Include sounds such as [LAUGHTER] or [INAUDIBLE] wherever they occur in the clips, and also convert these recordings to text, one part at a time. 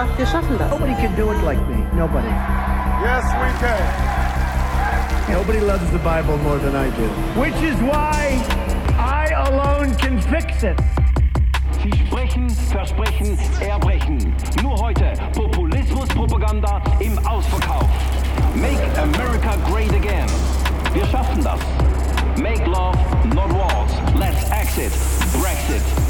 Wir haben so vieles geschafft, wir schaffen das. Nobody can do it like me. Nobody. Yes, we can. Nobody loves the Bible more than I do. Which is why I alone can fix it. Sie sprechen, versprechen, erbrechen. Nur heute Populismus-Propaganda im Ausverkauf. Make America great again. Wir schaffen das. Make love, not wars. Let's exit. Brexit.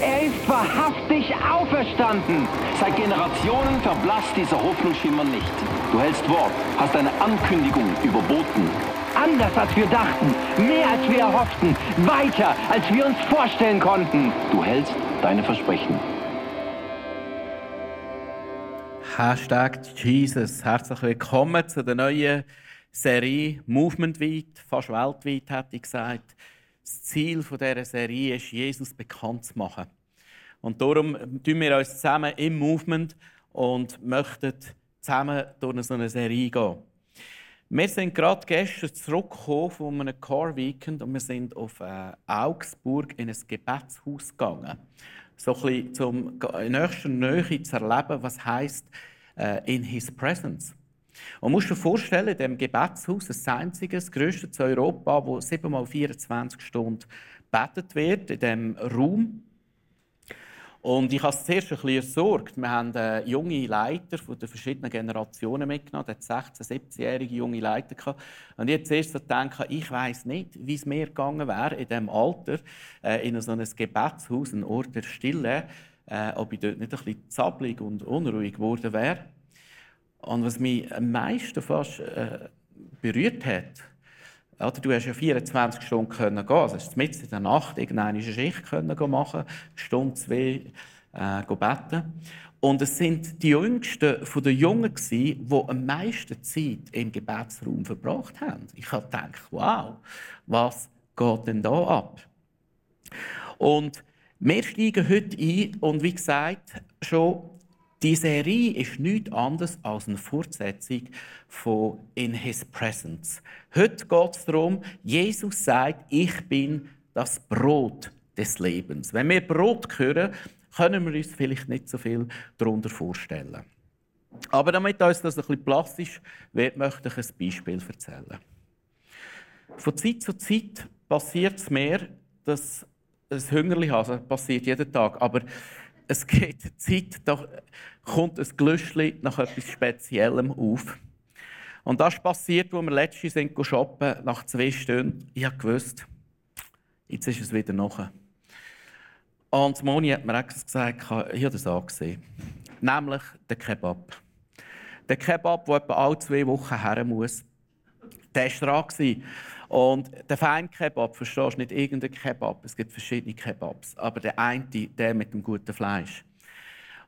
Er ist wahrhaftig auferstanden! Seit Generationen verblasst dieser Hoffnungsschimmer nicht. Du hältst Wort, hast eine Ankündigung überboten. Anders als wir dachten, mehr als wir erhofften, weiter als wir uns vorstellen konnten. Du hältst deine Versprechen. Hashtag Jesus. Herzlich willkommen zu der neuen Serie Movement weit, fast weltweit hätte ich gesagt. Das Ziel dieser Serie ist, Jesus bekannt zu machen. Und darum tun wir uns zusammen im Movement und möchten zusammen durch so eine Serie gehen. Wir sind gerade gestern zurückgekommen von einem Car Weekend und wir sind auf äh, Augsburg in ein Gebetshaus gegangen. So ein bisschen zum in nächster Nähe zu erleben, was heisst äh, in His Presence. Und musst dir vorstellen, in diesem Gebetshaus, das einzige, das grösste zu Europa, wo 7 mal 24 Stunden betet wird, in diesem Raum. Und ich habe es zuerst ein bisschen ersorgt. Wir haben äh, junge Leiter von den verschiedenen Generationen mitgenommen. Es 16-, 17-jährige junge Leiter. Gehabt. Und ich habe zuerst gedacht, ich weiß nicht, wie es mir gegangen wäre in diesem Alter, äh, in so einem Gebetshaus, ein Ort der Stille, äh, ob ich dort nicht ein bisschen zappelig und unruhig geworden wäre. Und was mich am meisten fast äh, berührt hat, oder, du hast ja 24 Stunden können gehen. Also hast mitten in der Nacht irgendeine Schicht können machen, eine Stunde, zwei äh, beten. Und es sind die Jüngsten von den Jungen die am meisten Zeit im Gebetsraum verbracht haben. Ich habe gedacht, wow, was geht denn da ab? Und wir steigen heute ein und wie gesagt, schon die Serie ist nichts anderes als eine Fortsetzung von In His Presence. Heute geht es darum, Jesus sagt, ich bin das Brot des Lebens. Wenn wir Brot hören, können wir uns vielleicht nicht so viel darunter vorstellen. Aber damit uns das ein bisschen plastisch wird, möchte ich ein Beispiel erzählen. Von Zeit zu Zeit passiert es mir, dass ein Hüngerli habe, passiert jeden Tag, aber es eine Zeit, da kommt ein Glüschli nach etwas Speziellem auf. Und das passiert, als wir letztens sind shoppen, nach zwei Stunden. Ich gewusst, jetzt ist es wieder nach. Und Moni hat mir gesagt, ich habe das angesehen. Nämlich der Kebab. Der Kebab, der etwa alle zwei Wochen her muss, der war dran. Und der Feinkebab, verstehst du, nicht irgendein Kebab, es gibt verschiedene Kebabs, aber der eine, der mit dem guten Fleisch.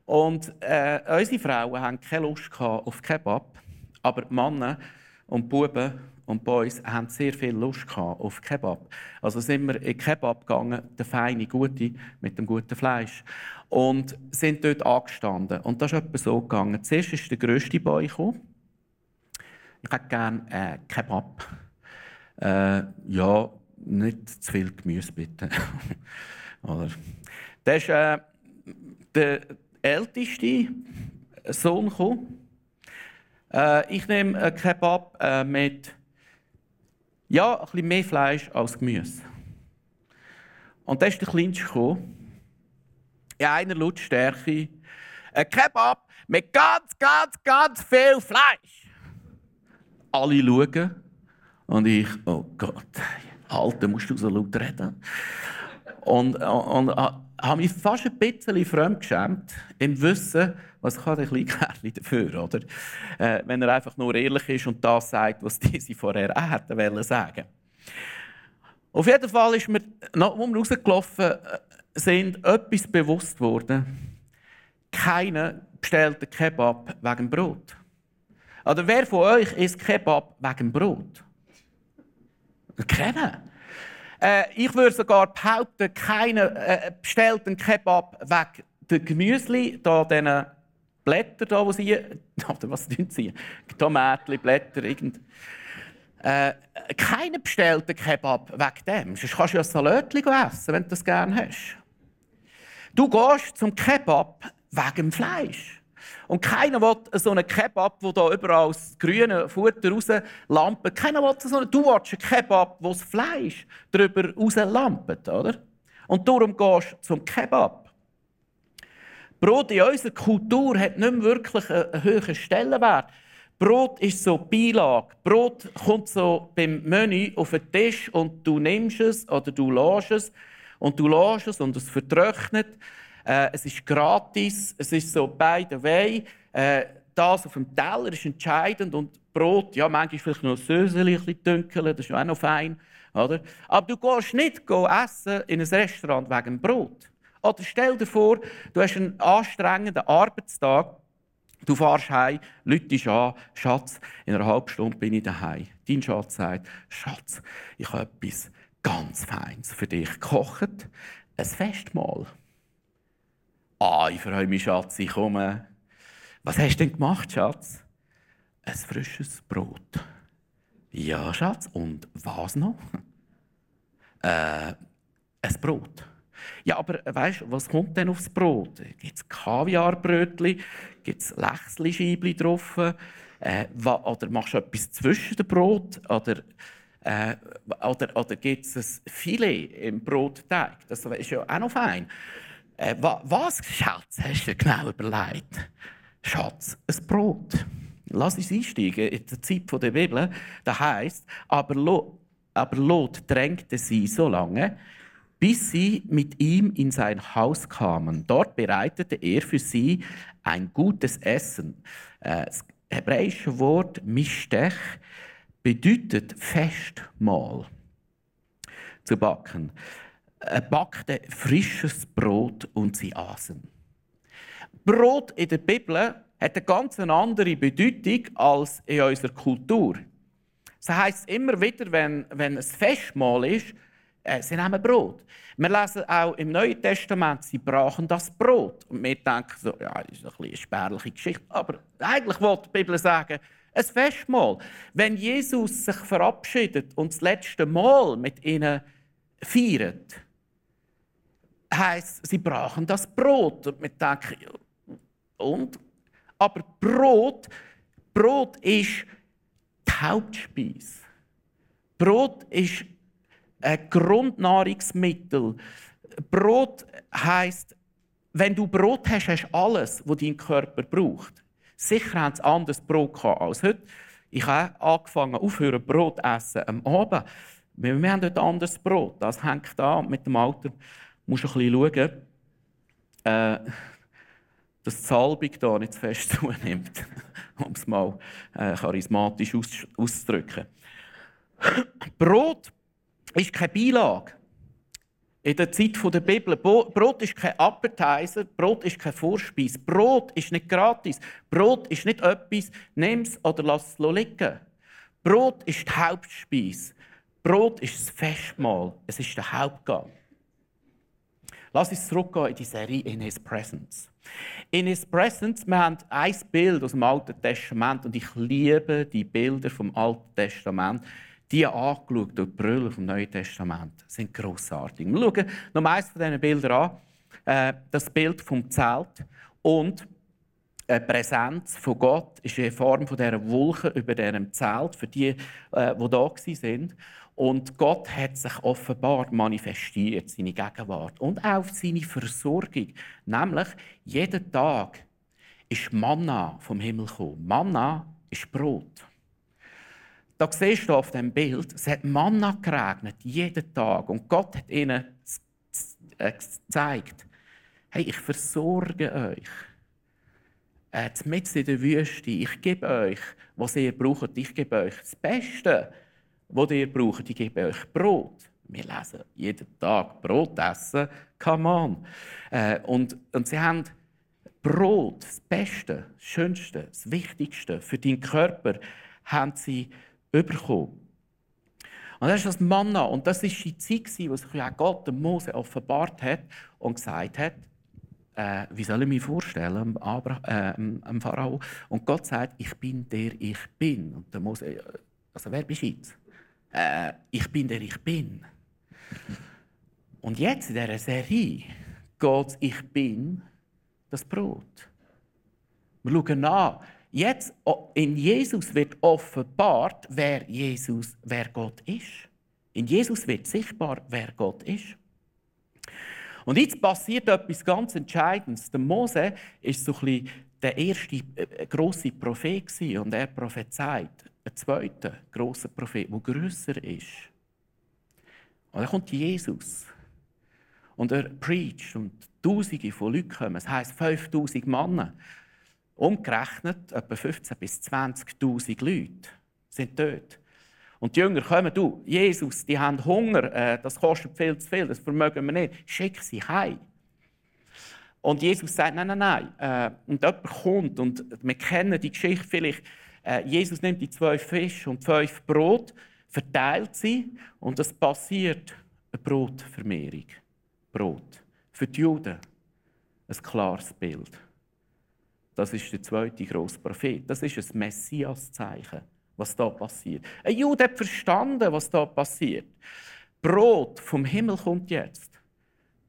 Und äh, unsere Frauen hatten keine Lust auf Kebab, aber die Männer und Buben und Boys haben sehr viel Lust auf Kebab. Also sind wir in Kebab gegangen, der feine, gute, mit dem guten Fleisch. Und sind dort angestanden. Und das ist etwa so gegangen. Zuerst ist der grösste Boy gekommen. Ich hätte gerne äh, Kebab. Äh, ja, nicht zu viel Gemüse bitte. [LAUGHS] Oder? Das ist äh, der älteste Sohn gekommen. Äh, ich nehme einen Kebab äh, mit ja, ein bisschen mehr Fleisch als Gemüse. Und dann ist der Kleinste gekommen. In einer Lautstärke. Ein Kebab mit ganz, ganz, ganz viel Fleisch. Alle schauen. Und ich, oh Gott, Alter, musst du so laut reden? Und, und, und habe mich fast ein bisschen fremdgeschämt, im Wissen, was kann der kleine Kerl dafür, oder? Äh, wenn er einfach nur ehrlich ist und das sagt, was [LAUGHS] diese vorher auch hätten wollen sagen. Auf jeden Fall ist mir, nachdem wir rausgelaufen äh, sind, etwas bewusst worden. Keiner bestellt Kebab wegen Brot. Oder wer von euch isst Kebab wegen Brot? Keiner. Äh, ich würde sogar behaupten, keiner äh, bestellt einen Kebab wegen der Gemüsli, da diesen Blätter da, die sie, oder [LAUGHS] was sind sie? Tomaten, Blätter, irgend. Äh, keiner bestellt einen Kebab wegen dem. Sonst kannst du ja ein Salatchen essen, wenn du das gerne hast. Du gehst zum Kebab wegen dem Fleisch. Und keiner will so einen Kebab, wo da überall das grüne Futter rauslampt. Keiner will so einen, du willst einen Kebab, wo das Fleisch darüber rauslampt, oder? Und darum gehst du zum Kebab. Brot in unserer Kultur hat nicht mehr wirklich einen hohen Stellenwert. Brot ist so Beilage. Brot kommt so beim Menü auf den Tisch und du nimmst es oder du lässt es und du lässt es und es vertrocknet. Äh, es ist gratis, es ist so by the way. Äh, das auf dem Teller ist entscheidend und Brot, ja, manchmal vielleicht noch ein Söseli, ein dunkel, das ist auch noch fein. Oder? Aber du gehst nicht essen in ein Restaurant wegen Brot. Oder stell dir vor, du hast einen anstrengenden Arbeitstag, du fährst heim, Leute an, Schatz, in einer halben Stunde bin ich daheim. Dein Schatz sagt, Schatz, ich habe etwas ganz Feines für dich gekocht, ein Festmahl. Ah, ich freue mich, Schatz, ich komme. Was hast du denn gemacht, Schatz? Ein frisches Brot. Ja, Schatz. Und was noch? Äh, ein Brot. Ja, aber weißt du, was kommt denn aufs Brot? Gibt es Kaviarbrötchen? Gibt es Lächsli-Scheibli drauf? Äh, oder machst du etwas zwischen dem Brot? Oder, äh, oder, oder gibt es ein Filet im Brotteig? Das ist ja auch noch fein. Äh, was, Schatz, hast du genau überlegt? Schatz, ein Brot. Lass uns einsteigen in der Zeit der Bibel. Da heißt, aber aber Lot drängte sie so lange, bis sie mit ihm in sein Haus kamen. Dort bereitete er für sie ein gutes Essen. Äh, das hebräische Wort Mishtech bedeutet Festmahl zu backen. Er backte frisches Brot und sie aßen. Brot in der Bibel hat eine ganz andere Bedeutung als in unserer Kultur. Das heisst immer wieder, wenn, wenn ein Festmahl ist, äh, sie nehmen Brot. Wir lesen auch im Neuen Testament, sie brachen das Brot. Und wir denken so, ja, das ist ein eine spärliche Geschichte. Aber eigentlich wollte die Bibel sagen, ein Festmahl. Wenn Jesus sich verabschiedet und das letzte Mal mit ihnen feiert, heißt, sie brachen das Brot. Und wir denken, und? Aber Brot, Brot ist die Hauptspeise. Brot ist ein Grundnahrungsmittel. Brot heißt, wenn du Brot hast, hast du alles, was dein Körper braucht. Sicher haben sie anderes Brot als heute. Ich habe angefangen, aufhören Brot zu essen am Abend. Wir, haben heute anderes Brot. Das hängt an mit dem Alter musst ein bisschen schauen, äh, dass die Salbung hier nicht zu fest [LAUGHS] zunimmt, um es mal äh, charismatisch aus auszudrücken. Brot ist keine Beilage. In der Zeit der Bibel. Brot ist kein Appetizer, Brot ist kein Vorspeis. Brot ist nicht gratis. Brot ist nicht etwas, nimm es oder lass es liegen. Brot ist die Hauptspeise. Brot ist das Festmahl. Es ist der Hauptgang. Lass uns zurückgehen in die Serie In His Presence. In His Presence, wir haben ein Bild aus dem Alten Testament und ich liebe die Bilder vom Alten Testament. Die angeschaut durch die Brüller vom Neuen Testament sind grossartig. Wir schauen noch meist von diesen Bildern an. Äh, das Bild vom Zelt und die Präsenz von Gott ist in Form von dieser Wolke über diesem Zelt für die, äh, die da waren. Und Gott hat sich offenbar manifestiert, seine Gegenwart und auch seine Versorgung. Nämlich, jeden Tag ist Manna vom Himmel gekommen. Manna ist Brot. Da siehst du auf dem Bild, es hat Manna geregnet, jeden Tag. Und Gott hat ihnen äh, gezeigt, hey, ich versorge euch. Äh, mitten in der Wüste, ich gebe euch, was ihr braucht, ich gebe euch das Beste wo ihr braucht. Ich gebe euch Brot. Wir lesen jeden Tag Brot essen. Come on. Äh, und, und sie haben Brot, das Beste, das Schönste, das Wichtigste für deinen Körper, haben sie bekommen. Und das ist das Manna. Und das ist die Zeit, wo sich auch Gott dem Mose offenbart hat und gesagt hat, äh, wie soll ich mir vorstellen, Abraham, äh, Pharao. Und Gott sagt, ich bin der ich bin. Und der Mose, äh, also wer bist du? Äh, ich bin der ich bin. Und jetzt in dieser Serie geht Ich bin das Brot. Wir schauen an. Jetzt in Jesus wird offenbart, wer Jesus, wer Gott ist. In Jesus wird sichtbar, wer Gott ist. Und jetzt passiert etwas ganz Entscheidendes. Der Mose ist so ein bisschen der erste äh, große Prophet und er prophezeit einen zweiten großen Prophet, der größer ist. Und dann kommt Jesus und er preacht und Tausende von Leuten kommen. Das heisst 5000 Männer. Umgerechnet etwa 15.000 bis 20.000 Leute sind dort. Und die Jünger kommen, du, Jesus, die haben Hunger, äh, das kostet viel zu viel, das vermögen wir nicht, schick sie heim. Und Jesus sagt, nein, nein, nein. Äh, und jemand kommt, und wir kennen die Geschichte vielleicht, Jesus nimmt die zwei Fische und fünf Brot, verteilt sie, und es passiert eine Brotvermehrung. Brot. Für die Juden ein klares Bild. Das ist der zweite grosse Prophet. Das ist ein Messias-Zeichen was da passiert. Ein Jude hat verstanden, was da passiert. Brot vom Himmel kommt jetzt.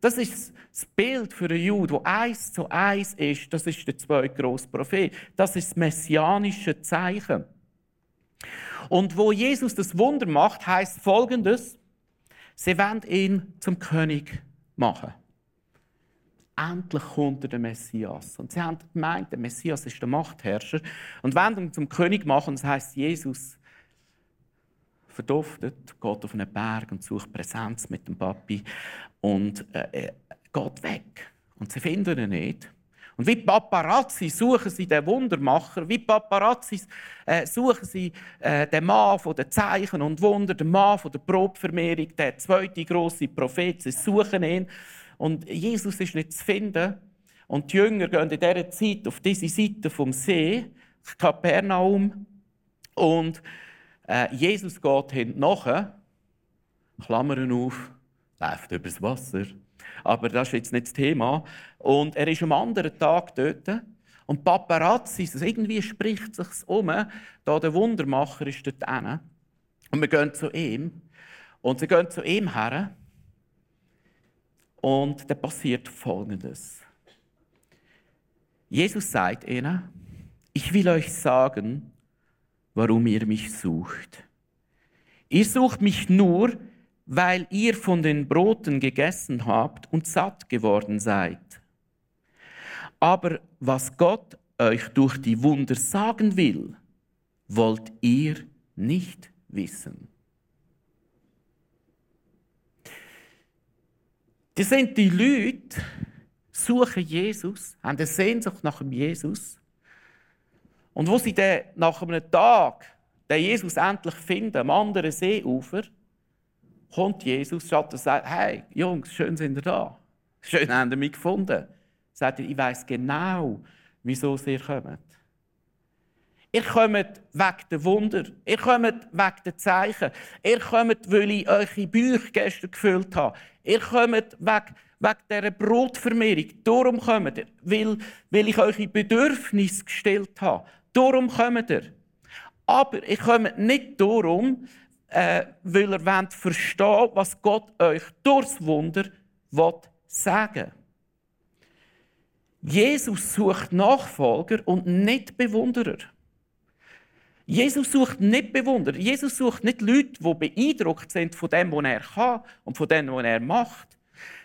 Das ist das Bild für einen Jude, wo eins zu eins ist. Das ist der zweite grosse Prophet. Das ist das messianische Zeichen. Und wo Jesus das Wunder macht, heißt Folgendes: Sie wollen ihn zum König machen endlich kommt der Messias. Und sie haben gemeint, der Messias ist der Machtherrscher. Und wenn ihn zum König machen, das heißt Jesus verduftet, geht auf einen Berg und sucht Präsenz mit dem Papi und äh, geht weg. Und sie finden ihn nicht. Und wie Paparazzi suchen sie den Wundermacher, wie Paparazzi äh, suchen sie äh, den Mann von den Zeichen und Wunder, den Mann von der Brotvermehrung, der zweite große Prophet. Sie suchen ihn und Jesus ist nicht zu finden. Und die Jünger gehen in dieser Zeit auf diese Seite vom See, Kapernaum. Und äh, Jesus geht hinten nachher, Klammern auf, läuft übers Wasser. Aber das ist jetzt nicht das Thema. Und er ist am anderen Tag dort. Und Paparazzi, irgendwie spricht es sich um, da der Wundermacher ist dort hin. Und wir gehen zu ihm. Und sie gehen zu ihm her. Und da passiert Folgendes. Jesus sagt ihnen, ich will euch sagen, warum ihr mich sucht. Ihr sucht mich nur, weil ihr von den Broten gegessen habt und satt geworden seid. Aber was Gott euch durch die Wunder sagen will, wollt ihr nicht wissen. Das sind die Leute, suchen Jesus, haben eine Sehnsucht nach dem Jesus. Und wo sie dann nach einem Tag den Jesus endlich finden, am anderen Seeufer, kommt Jesus, statt und sagt, hey, Jungs, schön sind ihr da. Schön [LAUGHS] habt ihr mich gefunden. Sagt er, ich weiß genau, wieso ihr kommt. Ihr kommt wegen der Wunder. Ihr kommt wegen der Zeichen. Ihr kommt, weil ich eure Bücher gestern gefüllt habe. Ihr kommt wegen, wegen dieser Brotvermehrung. Darum kommt ihr, weil, weil ich eure Bedürfnisse gestellt habe. Darum kommt ihr. Aber ich komme nicht darum, äh, weil ihr wollt verstehen was Gott euch durchs Wunder sagen will. Jesus sucht Nachfolger und nicht Bewunderer. Jesus sucht nicht Bewunderer. Jesus sucht nicht Leute, die beeindruckt sind von dem, was er kann und von dem, was er macht.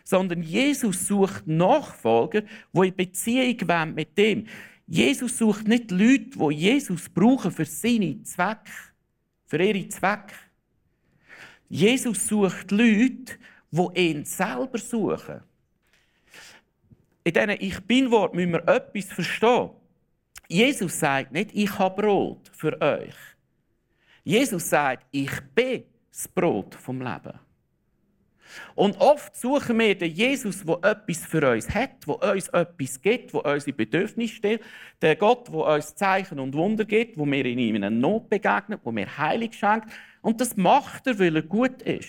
Sondern Jesus sucht Nachfolger, die in Beziehung wollen mit dem. Jesus sucht nicht Leute, die Jesus brauchen für seine Zwecke, für ihre Zwecke. Jesus sucht Leute, die ihn selber suchen. In diesem Ich Bin-Wort müssen wir etwas verstehen. Jesus sagt nicht, ich habe Brot für euch. Jesus sagt, ich bin das Brot vom Leben. Und oft suchen wir den Jesus, der etwas für uns hat, der uns etwas gibt, der unsere Bedürfnisse stellt. Der Gott, der uns Zeichen und Wunder gibt, wo wir in einer Not begegnen, wo mir Heilig schenkt. Und das macht er, weil er gut ist.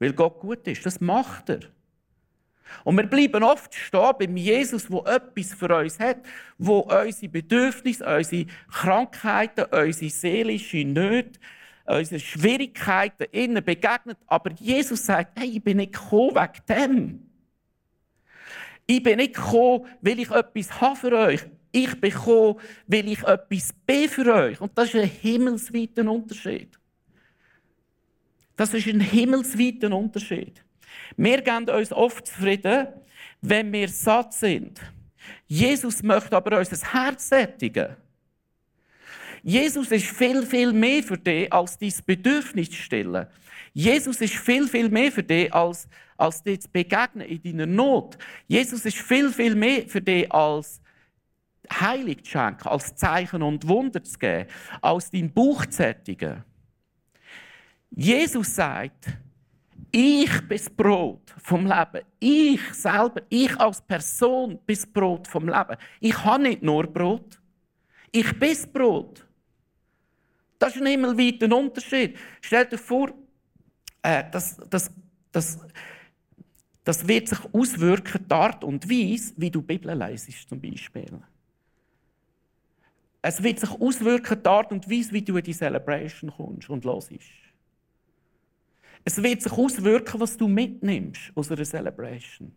Weil Gott gut ist. Das macht er. Und wir bleiben oft stehen beim Jesus, der etwas für uns hat, wo unsere Bedürfnisse, unsere Krankheiten, unsere seelische Nöte, unsere Schwierigkeiten innen begegnet. Aber Jesus sagt, hey, ich bin nicht gekommen wegen dem. Ich bin nicht gekommen, weil ich etwas habe für euch. Ich bin gekommen, weil ich etwas bin für euch. Und das ist ein himmelsweiter Unterschied. Das ist ein himmelsweiter Unterschied. Wir geben uns oft zufrieden, wenn wir satt sind. Jesus möchte aber unser Herz sättigen. Jesus ist viel, viel mehr für dich, als dein Bedürfnis zu stillen. Jesus ist viel, viel mehr für dich, als, als dir zu begegnen in deiner Not. Jesus ist viel, viel mehr für dich, als Heilig zu schenken, als Zeichen und Wunder zu geben, als dein Bauch zu sättigen. Jesus sagt, ich bin das Brot vom Leben. Ich selber, ich als Person bin das Brot vom Leben. Ich habe nicht nur Brot. Ich bin das Brot. Das ist ein himmelweiter Unterschied. Stell dir vor, äh, das, das, das, das wird sich auswirken, die Art und Weise, wie du die Bibel lesest, zum Beispiel. Es wird sich auswirken, die Art und Weise, wie du in die Celebration kommst und hörst. Es wird sich auswirken, was du mitnimmst aus einer Celebration.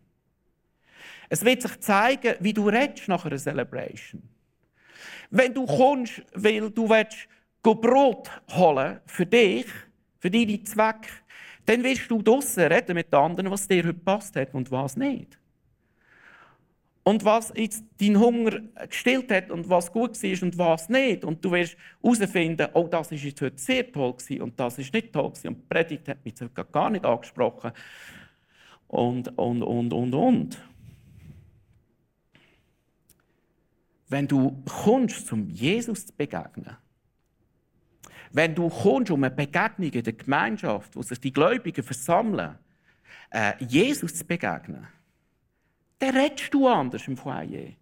Es wird sich zeigen, wie du redest nach einer Celebration. Wenn du kommst, weil du willst, Brot holen für dich, für deine Zwecke, dann wirst du draussen reden mit den anderen, was dir heute passt hat und was nicht. Und was jetzt deinen Hunger gestillt hat und was gut war und was nicht. Und du wirst herausfinden, oh, das war jetzt heute sehr toll und das ist nicht toll. Und die Predigt hat mich heute gar nicht angesprochen. Und, und, und, und, und. Wenn du kommst, um Jesus zu begegnen, wenn du kommst um eine Begegnung in der Gemeinschaft, wo sich die Gläubigen versammeln, äh, Jesus zu begegnen, dann redest du anders im Foyer.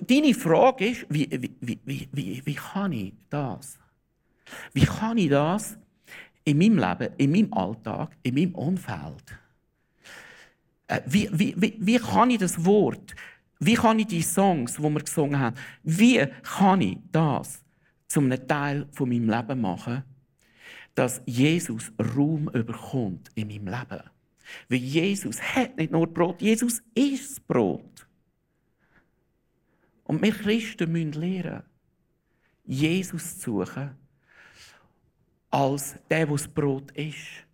Deine Frage ist, wie, wie, wie, wie, wie kann ich das? Wie kann ich das in meinem Leben, in meinem Alltag, in meinem Umfeld? Äh, wie, wie, wie, wie kann ich das Wort, wie kann ich die Songs, die wir gesungen haben, wie kann ich das zum Teil von meinem Leben machen, dass Jesus Raum überkommt in meinem Leben. Weil Jesus hat nicht nur Brot, Jesus ist Brot. Und wir Christen müssen lernen, Jesus zu suchen, als der, der das Brot ist.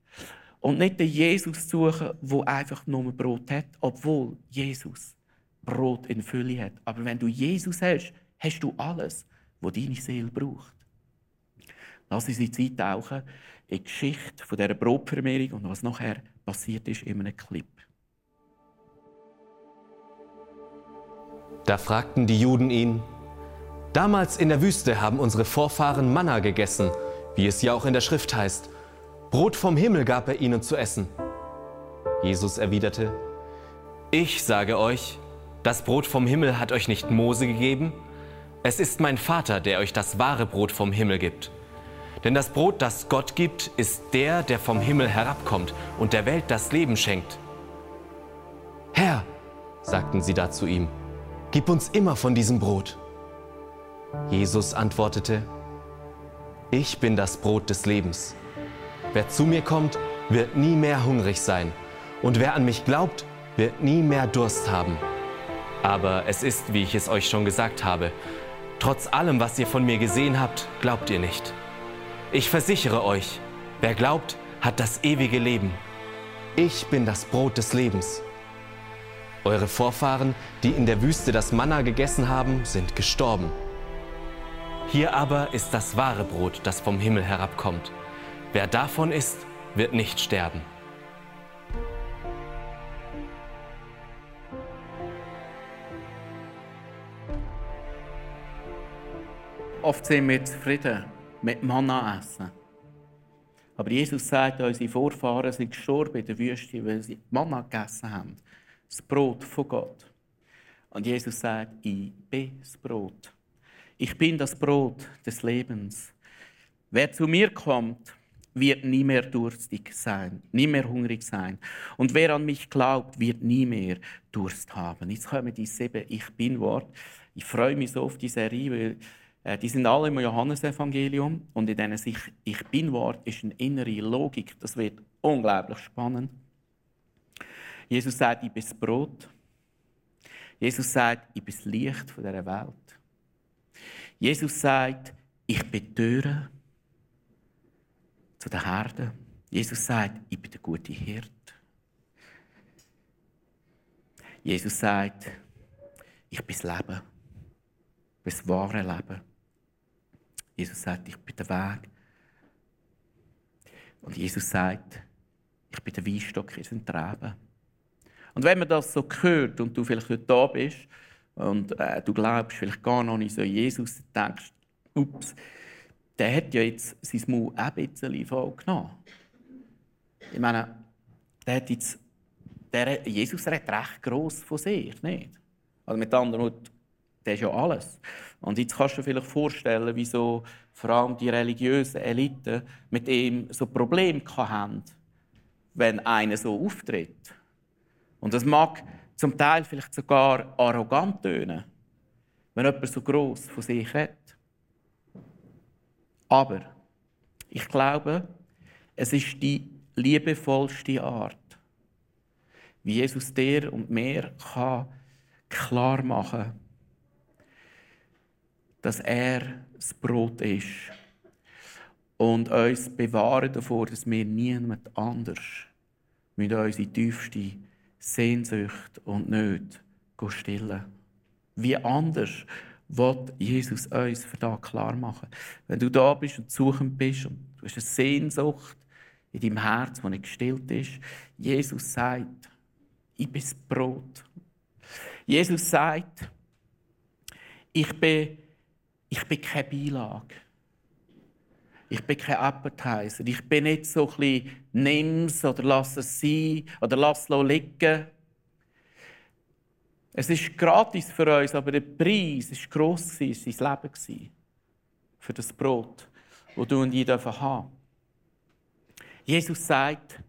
Und nicht den Jesus zu suchen, der einfach nur Brot hat, obwohl Jesus Brot in Fülle hat. Aber wenn du Jesus hast, hast du alles wo deine Seele braucht. Lass uns in die Zeit tauchen, in die Geschichte dieser Brotvermehrung und was nachher passiert ist in einem Clip. Da fragten die Juden ihn, Damals in der Wüste haben unsere Vorfahren Manna gegessen, wie es ja auch in der Schrift heißt. Brot vom Himmel gab er ihnen zu essen. Jesus erwiderte, Ich sage euch, das Brot vom Himmel hat euch nicht Mose gegeben, es ist mein Vater, der euch das wahre Brot vom Himmel gibt. Denn das Brot, das Gott gibt, ist der, der vom Himmel herabkommt und der Welt das Leben schenkt. Herr, sagten sie da zu ihm, gib uns immer von diesem Brot. Jesus antwortete, ich bin das Brot des Lebens. Wer zu mir kommt, wird nie mehr hungrig sein, und wer an mich glaubt, wird nie mehr Durst haben. Aber es ist, wie ich es euch schon gesagt habe, Trotz allem, was ihr von mir gesehen habt, glaubt ihr nicht. Ich versichere euch, wer glaubt, hat das ewige Leben. Ich bin das Brot des Lebens. Eure Vorfahren, die in der Wüste das Manna gegessen haben, sind gestorben. Hier aber ist das wahre Brot, das vom Himmel herabkommt. Wer davon isst, wird nicht sterben. Oft sind wir zufrieden mit Manna essen. Aber Jesus sagt, unsere Vorfahren sind gestorben in der Wüste, weil sie Manna gegessen haben. Das Brot von Gott. Und Jesus sagt, ich bin das Brot. Ich bin das Brot des Lebens. Wer zu mir kommt, wird nie mehr durstig sein, nie mehr hungrig sein. Und wer an mich glaubt, wird nie mehr Durst haben. Jetzt kommen die sieben Ich Bin-Wort. Ich freue mich so auf die Serie, weil die sind alle im Johannesevangelium und in diesen sich Ich Bin-Wort ist eine innere Logik. Das wird unglaublich spannend. Jesus sagt, ich bin das Brot. Jesus sagt, ich bin das Licht dieser Welt. Jesus sagt, ich bin die Türe zu den Herden. Jesus sagt, ich bin der gute Hirt. Jesus sagt, ich bin das Leben. Das wahre Leben. Jesus sagt, ich bin der Weg. Und Jesus sagt, ich bin der Weinstock, ihr seid Treben. Und wenn man das so hört und du vielleicht heute da bist und äh, du glaubst vielleicht gar noch nicht so Jesus, denkst ups, der hat ja jetzt sein Maul auch ein bisschen vollgenommen. Ich meine, der hat jetzt, der, Jesus redet recht gross von sich, nicht? Also mit anderen Worten, der ist ja alles. Und jetzt kannst du dir vielleicht vorstellen, wieso vor allem die religiösen Eliten mit ihm so Probleme haben, wenn einer so auftritt. Und das mag zum Teil vielleicht sogar arrogant tönen, wenn jemand so groß von sich redet. Aber ich glaube, es ist die liebevollste Art, wie Jesus dir und mir kann klar machen dass er das Brot ist und uns bewahren davor, dass wir niemand anders mit unsere tiefste Sehnsucht und Not stillen. Wie anders wird Jesus uns für das klar machen. Wenn du da bist und suchend bist und du hast eine Sehnsucht in deinem Herz, die nicht gestillt ist, Jesus sagt, ich bin das Brot. Jesus sagt, ich bin, ich bin keine Beilage. Ich bin kein Appetizer. Ich bin nicht so ein bisschen nimm's oder lass es sein oder lass es liegen. Es ist gratis für uns, aber der Preis war gross, es war sein Leben für das Brot, das du und ich haben dürfen. Jesus sagt,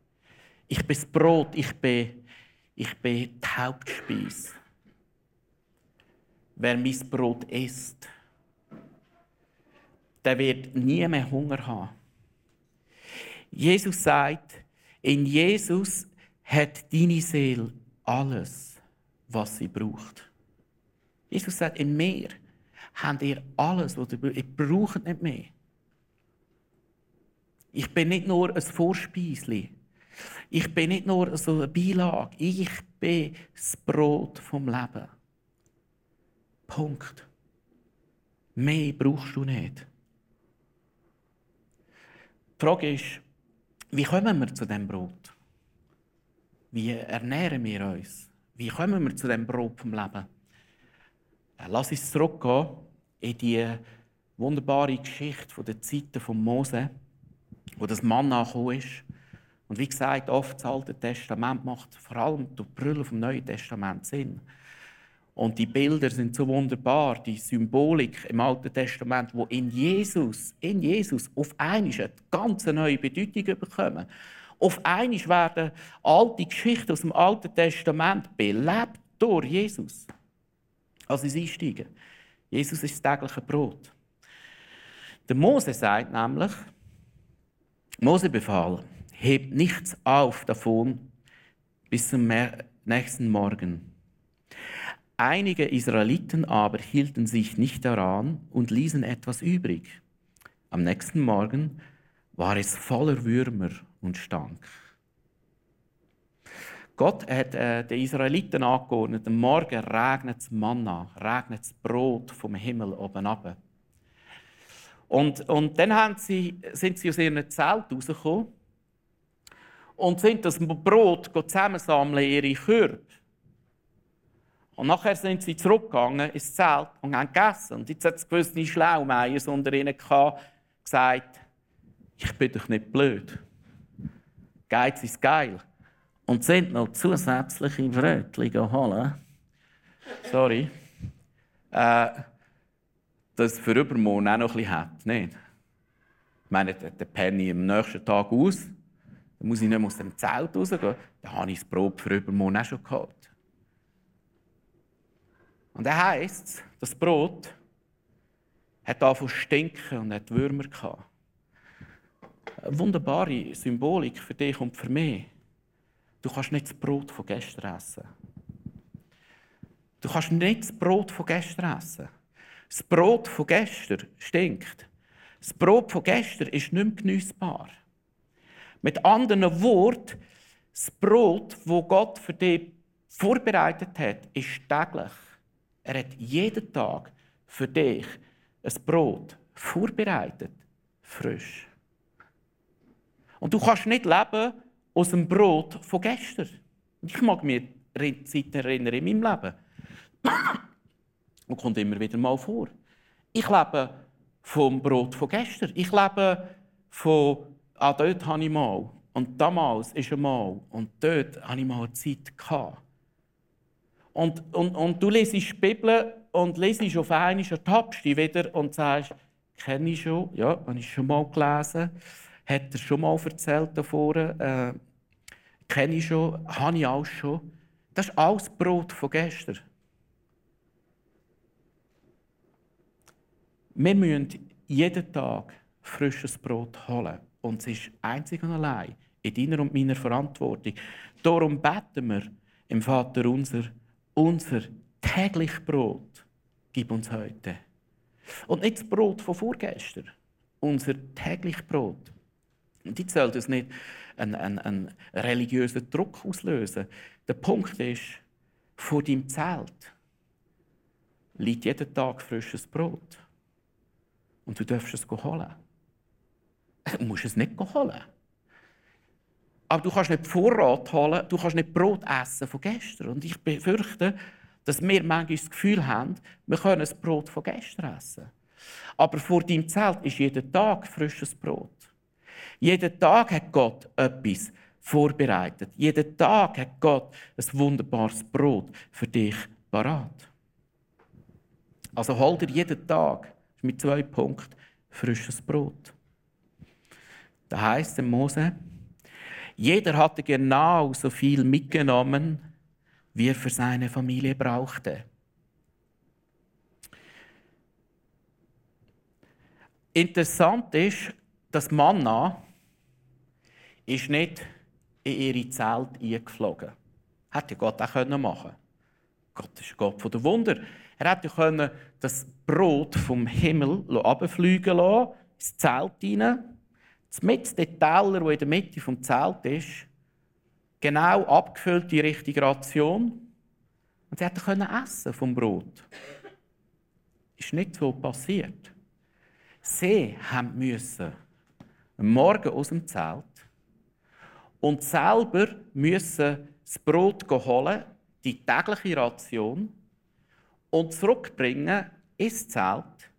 ich bin das Brot, ich bin, ich bin die Hauptspeise. Wer mein Brot isst, der wird nie mehr Hunger haben. Jesus sagt, in Jesus hat deine Seele alles was sie braucht. Jesus sagt, in mir habt ihr alles, was ihr braucht. Ihr braucht nicht mehr. Ich bin nicht nur ein Vorspeisli. Ich bin nicht nur so eine Beilage. Ich bin das Brot vom Leben. Punkt. Mehr brauchst du nicht. Die Frage ist, wie kommen wir zu dem Brot? Wie ernähren wir uns? Wie kommen wir zu dem Brot vom Leben? Äh, lass uns zurückgehen in die wunderbare Geschichte der Zeiten von Mose, wo das Mann nachgekommen ist. Und wie gesagt, oft das Alte Testament macht vor allem die Brille vom Neuen Testament Sinn. Und die Bilder sind so wunderbar, die Symbolik im Alten Testament, wo in Jesus, in Jesus auf einmal eine ganz neue Bedeutung bekommen. Auf einmal werden alte Geschichten aus dem Alten Testament belebt durch Jesus. Also ins Einsteigen. Jesus ist das tägliche Brot. Der Mose sagt nämlich, Mose befahl, hebt nichts auf davon bis zum nächsten Morgen. Einige Israeliten aber hielten sich nicht daran und ließen etwas übrig. Am nächsten Morgen war es voller Würmer und stank. Gott hat äh, den Israeliten angeordnet, am Morgen regnet Manna, regnet es Brot vom Himmel oben ab. Und, und dann sie, sind sie aus ihrem Zelt rausgekommen und sind das Brot zusammensammeln ihre Körbe. Und nachher sind sie zurückgegangen ins Zelt und haben gegessen. Und jetzt hat es gewisse Schlaumeier unter ihnen gesagt, ich bin doch nicht blöd. Geiz ist geil. Und sind noch zusätzliche Brötchen holen. Sorry. Äh, das für übermorgen auch noch ein bisschen hat, nicht? Ich meine, der Penny am nächsten Tag aus, dann muss ich nicht mehr aus dem Zelt rausgehen. Dann habe ich das Brot für übermorgen auch schon gehabt. Und dann heisst das Brot hat zu stinken und hat Würmer gehabt. Eine wunderbare Symbolik für dich und für mich. Du kannst nicht das Brot von gestern essen. Du kannst nicht das Brot von gestern essen. Das Brot von gestern stinkt. Das Brot von gestern ist nicht mehr genießbar. Mit anderen Worten, das Brot, wo Gott für dich vorbereitet hat, ist täglich. Er hat jeden Tag für dich ein Brot vorbereitet, frisch. Und du kannst nicht leben aus dem Brot von gestern. Ich mag mich Zeit erinnern in meinem Leben. Und kommt immer wieder mal vor. Ich lebe vom Brot von gestern. Ich lebe von, ah, dort habe ich mal. Und damals ist ein Mal. Und dort hatte ich mal Zeit. Gehabt. Und, und, und du liest die Bibel und liest auf einmal, ertappst dich wieder und sagst, kenne ich schon, ja, habe ich schon mal gelesen, hat er schon mal erzählt davor, äh, kenne ich schon, habe ich auch schon. Das ist alles Brot von gestern. Wir müssen jeden Tag frisches Brot holen. Und es ist einzig und allein in deiner und meiner Verantwortung. Darum beten wir im Vater unser, unser täglich Brot gib uns heute. Und nicht das Brot von vorgestern, unser täglich Brot. Und die soll das nicht einen, einen religiösen Druck auslösen. Der Punkt ist, vor deinem Zelt liegt jeden Tag frisches Brot. Und du darfst es holen. Du musst es nicht holen. Aber du kannst nicht Vorrat holen, du kannst nicht Brot essen von gestern. Und ich befürchte, dass wir manchmal das Gefühl haben, wir können das Brot von gestern essen. Aber vor deinem Zelt ist jeden Tag frisches Brot. Jeden Tag hat Gott etwas vorbereitet. Jeden Tag hat Gott ein wunderbares Brot für dich parat. Also hol dir jeden Tag mit zwei Punkten frisches Brot. Da heißt es Mose, jeder hatte genau so viel mitgenommen, wie er für seine Familie brauchte. Interessant ist, dass Manna ist nicht in ihre Zelt eingeflogen. Hätte Gott auch machen können. Gott ist Gott von der Wunder. Er hätte können das Brot vom Himmel abfliegen lassen, ins Zelt hinein. Mit dem Teller, der in der Mitte des Zelt ist, genau abgefüllt die richtige Ration. Und sie hätten essen vom Brot. Ist nicht so passiert. Sie haben müssen am Morgen aus dem Zelt und selber müssen das Brot holen, die tägliche Ration, und zurückbringen ins Zelt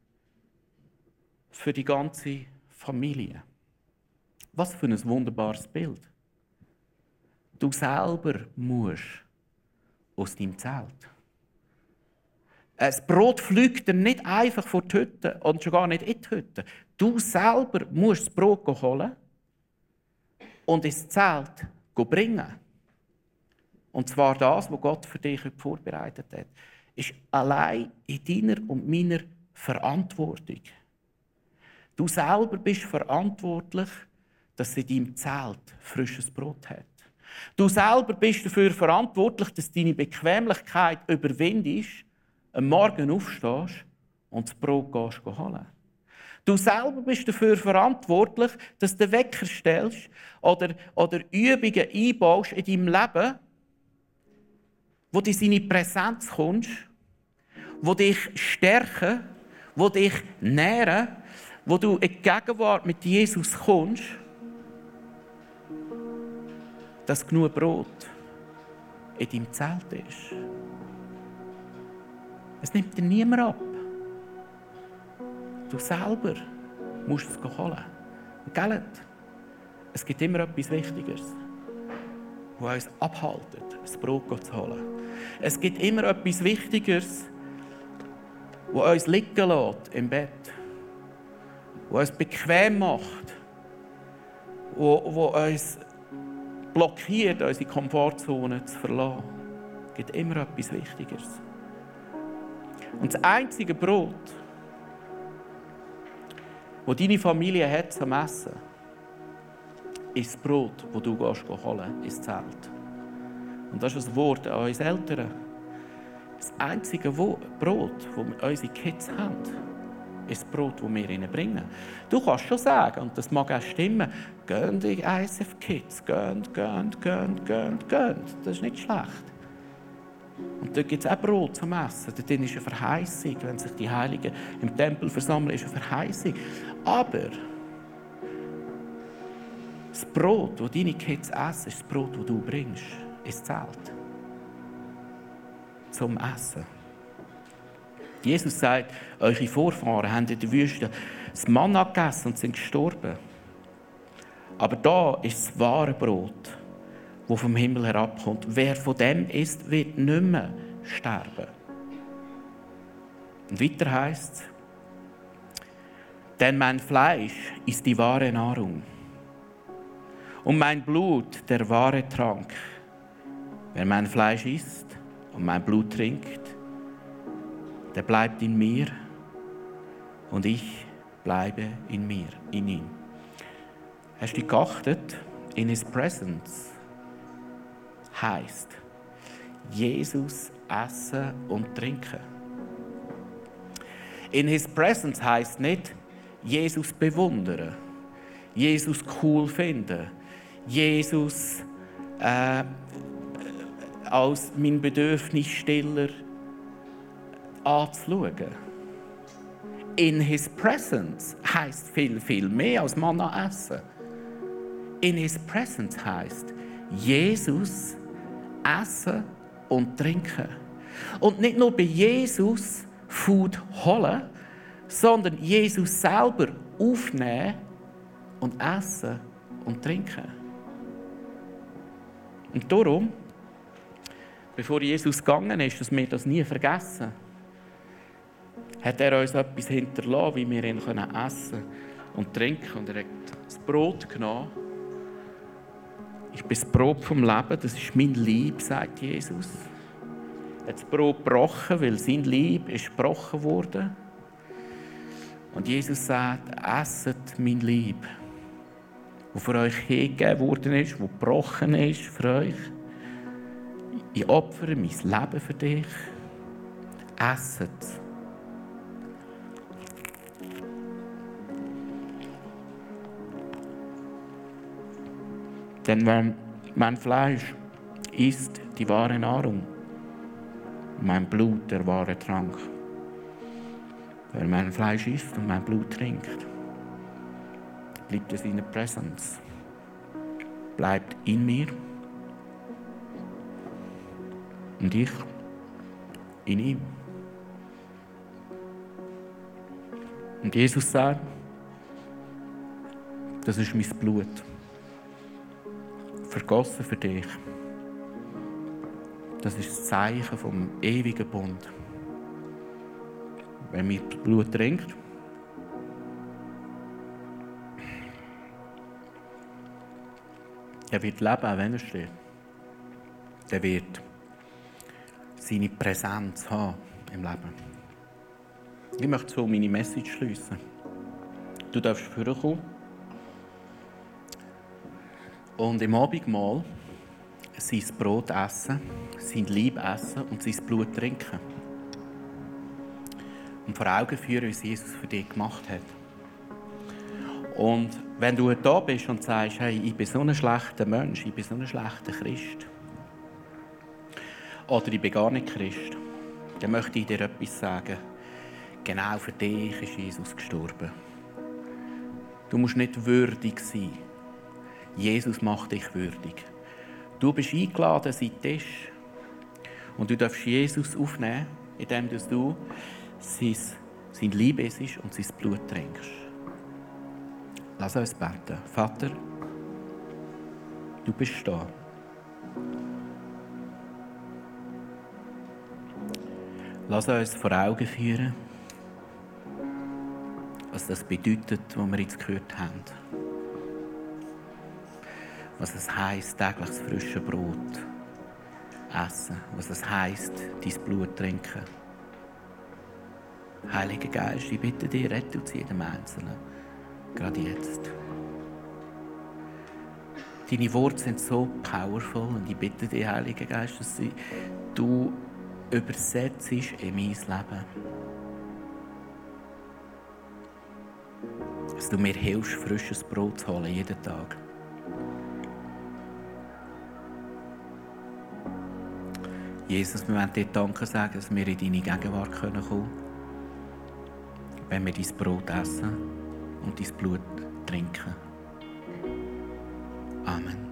für die ganze Familie. Was für ein wunderbares Bild. Du selber musst aus deinem Zelt. Das Brot fliegt dir nicht einfach vor die Hütte und schon gar nicht in die Hütte. Du selber musst das Brot holen und ins Zelt bringen. Und zwar das, was Gott für dich vorbereitet hat ist allein in deiner und meiner Verantwortung. Du selber bist verantwortlich, dass in deinem Zelt frisches Brot hat. Du selber bist dafür verantwortlich, dass deine Bequemlichkeit überwindest, am Morgen aufstehst und das Brot gehst holen. Du selber bist dafür verantwortlich, dass du Wecker stellst oder, oder Übungen einbaust in deinem Leben, wo du in seine Präsenz kommst, wo dich stärken, wo dich nähren, wo du in die Gegenwart mit Jesus kommst, dass genug Brot in deinem Zelt ist. Es nimmt dir niemand ab. Du selber musst es holen. Gell? Es gibt immer etwas Wichtigeres, das uns abhaltet, das Brot zu holen. Es gibt immer etwas Wichtigeres, das uns liegen lässt im Bett, das uns bequem macht, wo, wo uns blockiert, unsere Komfortzone zu verlassen. Es gibt immer etwas Wichtigeres. Und das einzige Brot, das deine Familie hat zum Essen, ist das Brot, das du gehst holen ins Zelt. Und das ist ein Wort an uns Eltern. Das einzige Brot, das unsere Kids haben, ist das Brot, das wir ihnen bringen. Du kannst schon sagen, und das mag auch stimmen, gehen die ISF Kids, gehen, gehen, gehen, gehen, gehen. Das ist nicht schlecht. Und dort gibt es auch Brot zum Essen. Dort ist eine Verheißung. Wenn sich die Heiligen im Tempel versammeln, ist eine Verheißung. Aber das Brot, das deine Kids essen, ist das Brot, das du bringst ins Zelt. Zum Essen. Jesus sagt, eure Vorfahren haben in der Wüste das Manna gegessen und sind gestorben. Aber da ist das wahre Brot, das vom Himmel herabkommt. Wer von dem isst, wird nicht mehr sterben. Und weiter heißt es, denn mein Fleisch ist die wahre Nahrung und mein Blut der wahre Trank. Wer mein Fleisch isst und mein Blut trinkt, der bleibt in mir und ich bleibe in mir, in ihm. Hast du geachtet? In his presence heißt Jesus essen und trinken. In his presence heißt nicht Jesus bewundern, Jesus cool finden, Jesus äh, als mein Bedürfnis stiller anzuschauen. In his presence heißt viel, viel mehr als Manna essen. In his presence heißt Jesus essen und trinken. Und nicht nur bei Jesus Food holen, sondern Jesus selber aufnehmen und essen und trinken. Und darum, bevor Jesus gegangen ist, dass wir das nie vergessen, hat er uns etwas hinterlassen, wie wir ihn essen und trinken können. Und er hat das Brot genommen. Ich bin das Brot vom Leben, das ist mein Lieb, sagt Jesus. Er hat das Brot gebrochen, weil sein Lieb ist gebrochen wurde. Und Jesus sagt, esset mein Lieb, wo für euch hingegeben worden ist, wo gebrochen ist für euch. Ich opfere mein Leben für dich. Esset Denn wenn mein Fleisch ist die wahre Nahrung, mein Blut der wahre Trank. Wer mein Fleisch isst und mein Blut trinkt, bleibt es in der Präsenz, bleibt in mir und ich in ihm. Und Jesus sagt, das ist mein Blut vergossen für dich. Das ist das Zeichen vom ewigen Bund. Wenn mir Blut trinkt, er wird leben, auch wenn er steht. Er wird seine Präsenz haben im Leben. Ich möchte so meine Message schließen. Du darfst vorkommen. Und im Abendmahl sein Brot essen, sein Leib essen und sein Blut trinken. Und vor Augen führen, was Jesus für dich gemacht hat. Und wenn du da bist und sagst, hey, ich bin so ein schlechter Mensch, ich bin so ein schlechter Christ, oder ich bin gar nicht Christ, dann möchte ich dir etwas sagen. Genau für dich ist Jesus gestorben. Du musst nicht würdig sein Jesus macht dich würdig. Du bist eingeladen an Tisch und du darfst Jesus aufnehmen, indem du sein, sein Lieb isst und sein Blut trinkst. Lass uns beten. Vater, du bist da. Lass uns vor Augen führen, was das bedeutet, was wir jetzt gehört haben. Was es heisst, tägliches frische Brot essen. Was es heisst, dein Blut trinken. Heiliger Geist, ich bitte dich, rette uns jedem Einzelnen. Gerade jetzt. Deine Worte sind so powerful und ich bitte dich, Heiliger Geist, dass du übersetzt in mein Leben. Dass du mir hilfst, frisches Brot zu holen, jeden Tag. Jesus, wir wollen dir Danke sagen, dass wir in deine Gegenwart kommen können, wenn wir dein Brot essen und dein Blut trinken. Amen.